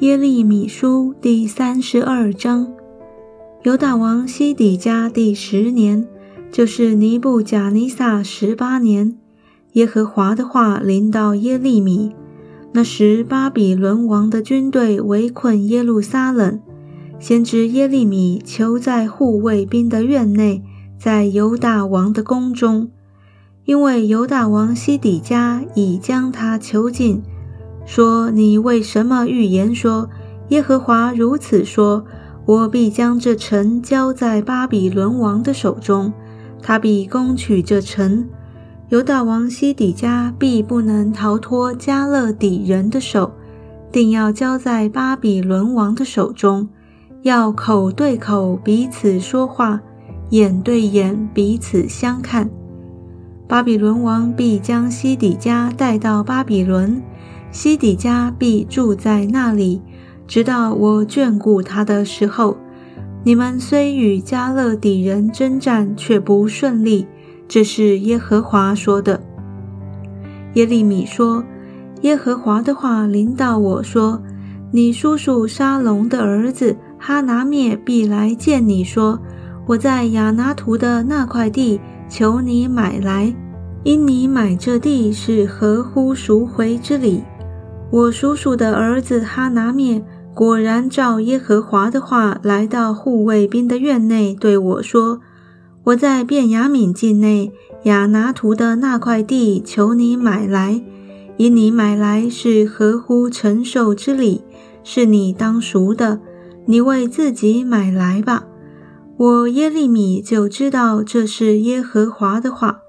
耶利米书第三十二章，犹大王西底家第十年，就是尼布甲尼撒十八年，耶和华的话临到耶利米。那时，巴比伦王的军队围困耶路撒冷，先知耶利米囚在护卫兵的院内，在犹大王的宫中，因为犹大王西底家已将他囚禁。说：“你为什么预言说耶和华如此说？我必将这城交在巴比伦王的手中，他必攻取这城。犹大王西底家必不能逃脱加勒底人的手，定要交在巴比伦王的手中，要口对口彼此说话，眼对眼彼此相看。巴比伦王必将西底家带到巴比伦。”西底家必住在那里，直到我眷顾他的时候。你们虽与加勒底人征战，却不顺利。这是耶和华说的。耶利米说：“耶和华的话临到我说，你叔叔沙龙的儿子哈拿灭必来见你说，我在亚拿图的那块地，求你买来，因你买这地是合乎赎回之礼。”我叔叔的儿子哈拿灭果然照耶和华的话来到护卫兵的院内，对我说：“我在便雅敏境内亚拿图的那块地，求你买来，以你买来是合乎承受之礼，是你当赎的，你为自己买来吧。”我耶利米就知道这是耶和华的话，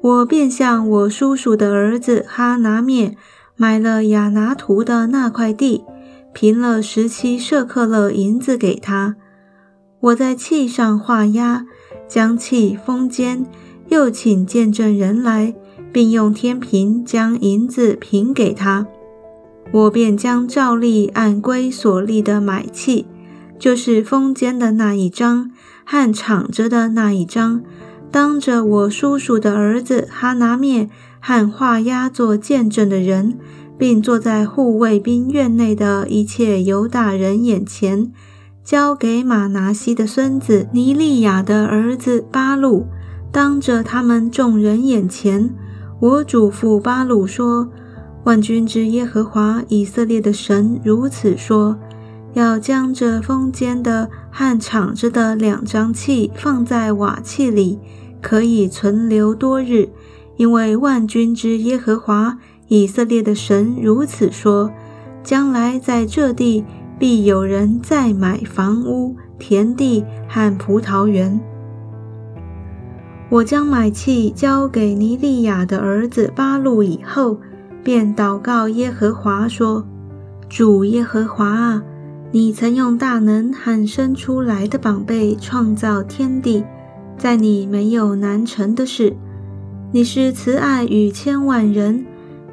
我便向我叔叔的儿子哈拿灭。买了亚拿图的那块地，平了十七舍克勒银子给他。我在契上画押，将契封缄，又请见证人来，并用天平将银子平给他。我便将照例按规所立的买契，就是封缄的那一张和敞着的那一张，当着我叔叔的儿子哈拿灭。和画押做见证的人，并坐在护卫兵院内的一切犹大人眼前，交给马拿西的孙子尼利亚的儿子巴鲁，当着他们众人眼前，我嘱咐巴鲁说：“万军之耶和华以色列的神如此说：要将这封间的和敞着的两张器放在瓦器里，可以存留多日。”因为万军之耶和华以色列的神如此说：将来在这地必有人再买房屋、田地和葡萄园。我将买契交给尼利亚的儿子巴路以后，便祷告耶和华说：主耶和华啊，你曾用大能和生出来的宝贝创造天地，在你没有难成的事。你是慈爱与千万人，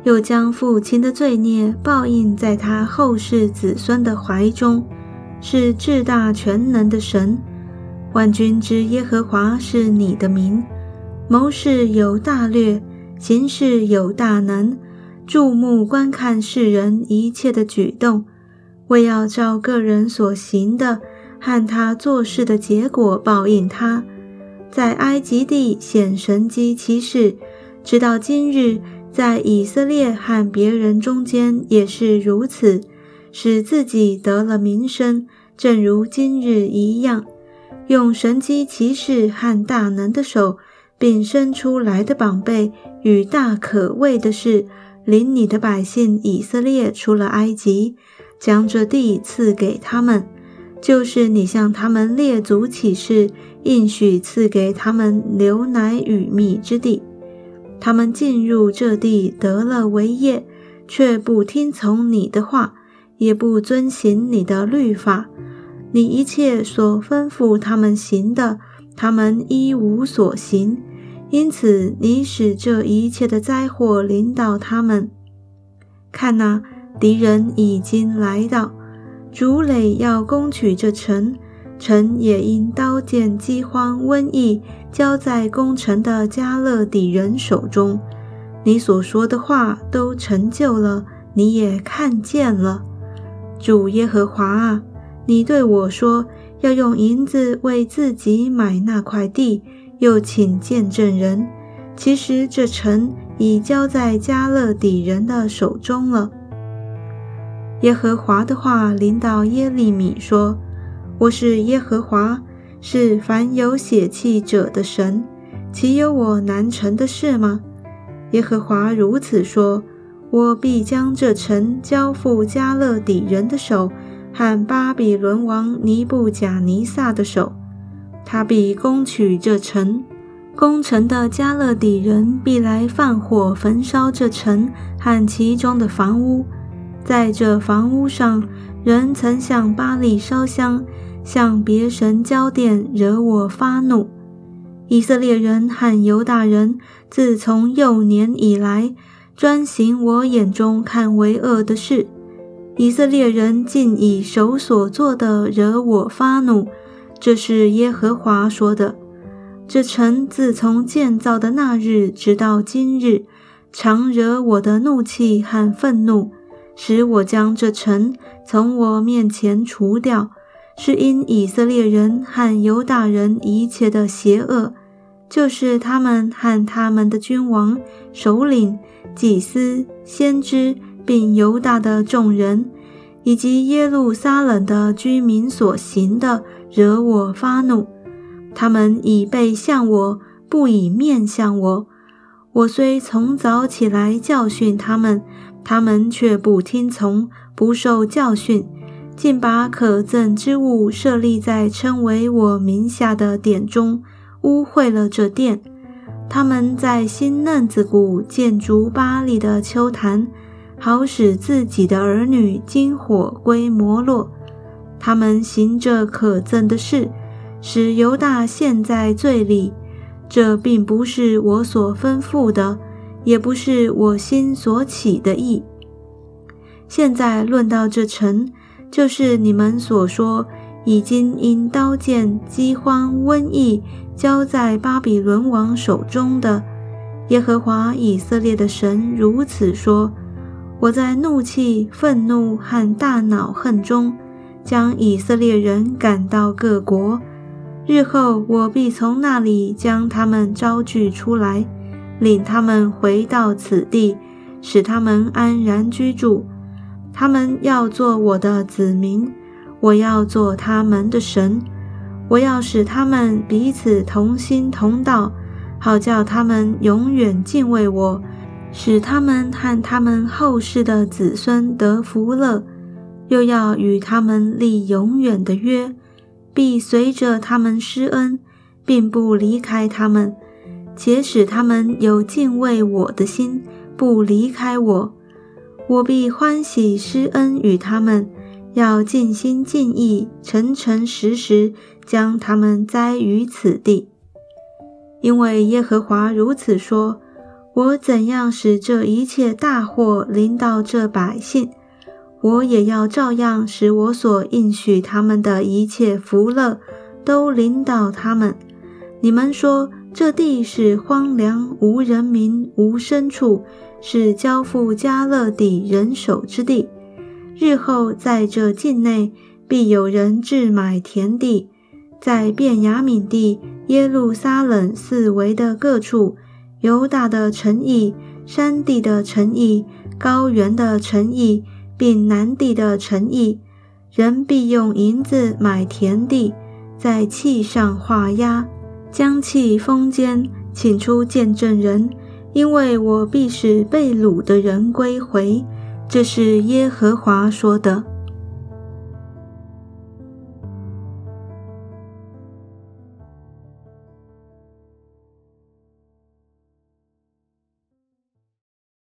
又将父亲的罪孽报应在他后世子孙的怀中，是至大全能的神。万军之耶和华是你的名，谋事有大略，行事有大能，注目观看世人一切的举动，为要照个人所行的和他做事的结果报应他。在埃及地显神机骑士，直到今日，在以色列和别人中间也是如此，使自己得了名声，正如今日一样。用神机骑士和大能的手，并生出来的宝贝与大可畏的事，领你的百姓以色列出了埃及，将这地赐给他们。就是你向他们列祖起誓，应许赐给他们牛奶与蜜之地。他们进入这地得了为业，却不听从你的话，也不遵行你的律法。你一切所吩咐他们行的，他们一无所行。因此，你使这一切的灾祸临到他们。看哪，敌人已经来到。主垒要攻取这城，城也因刀剑、饥荒、瘟疫交在攻城的加勒底人手中。你所说的话都成就了，你也看见了。主耶和华啊，你对我说要用银子为自己买那块地，又请见证人。其实这城已交在加勒底人的手中了。耶和华的话临到耶利米说：“我是耶和华，是凡有血气者的神，岂有我难成的事吗？”耶和华如此说：“我必将这城交付加勒底人的手和巴比伦王尼布甲尼撒的手，他必攻取这城。”攻城的加勒底人必来放火焚烧这城和其中的房屋，在这房屋上，人曾向巴利烧香，向别神交奠，惹我发怒。以色列人和犹大人自从幼年以来，专行我眼中看为恶的事。以色列人竟以手所做的惹我发怒，这是耶和华说的。这城自从建造的那日直到今日，常惹我的怒气和愤怒，使我将这城从我面前除掉，是因以色列人和犹大人一切的邪恶，就是他们和他们的君王、首领、祭司、先知，并犹大的众人，以及耶路撒冷的居民所行的，惹我发怒。他们已背向我，不以面向我。我虽从早起来教训他们，他们却不听从，不受教训，竟把可憎之物设立在称为我名下的殿中，污秽了这殿。他们在新嫩子谷建筑巴利的秋坛，好使自己的儿女经火归摩洛。他们行这可憎的事。使犹大陷在罪里，这并不是我所吩咐的，也不是我心所起的意。现在论到这城，就是你们所说已经因刀剑、饥荒、瘟疫交在巴比伦王手中的。耶和华以色列的神如此说：我在怒气、愤怒和大恼恨中，将以色列人赶到各国。日后我必从那里将他们招聚出来，领他们回到此地，使他们安然居住。他们要做我的子民，我要做他们的神。我要使他们彼此同心同道，好叫他们永远敬畏我，使他们和他们后世的子孙得福乐。又要与他们立永远的约。必随着他们施恩，并不离开他们，且使他们有敬畏我的心，不离开我。我必欢喜施恩与他们，要尽心尽意、诚诚实实将他们栽于此地。因为耶和华如此说：我怎样使这一切大祸临到这百姓？我也要照样使我所应许他们的一切福乐都临到他们。你们说这地是荒凉无人民无牲畜，是交付加勒底人手之地。日后在这境内必有人置买田地，在便雅悯地、耶路撒冷四围的各处，犹大的城邑、山地的城邑、高原的城邑。并南地的城邑，人必用银子买田地，在契上画押，将气封缄，请出见证人，因为我必使被掳的人归回。这是耶和华说的。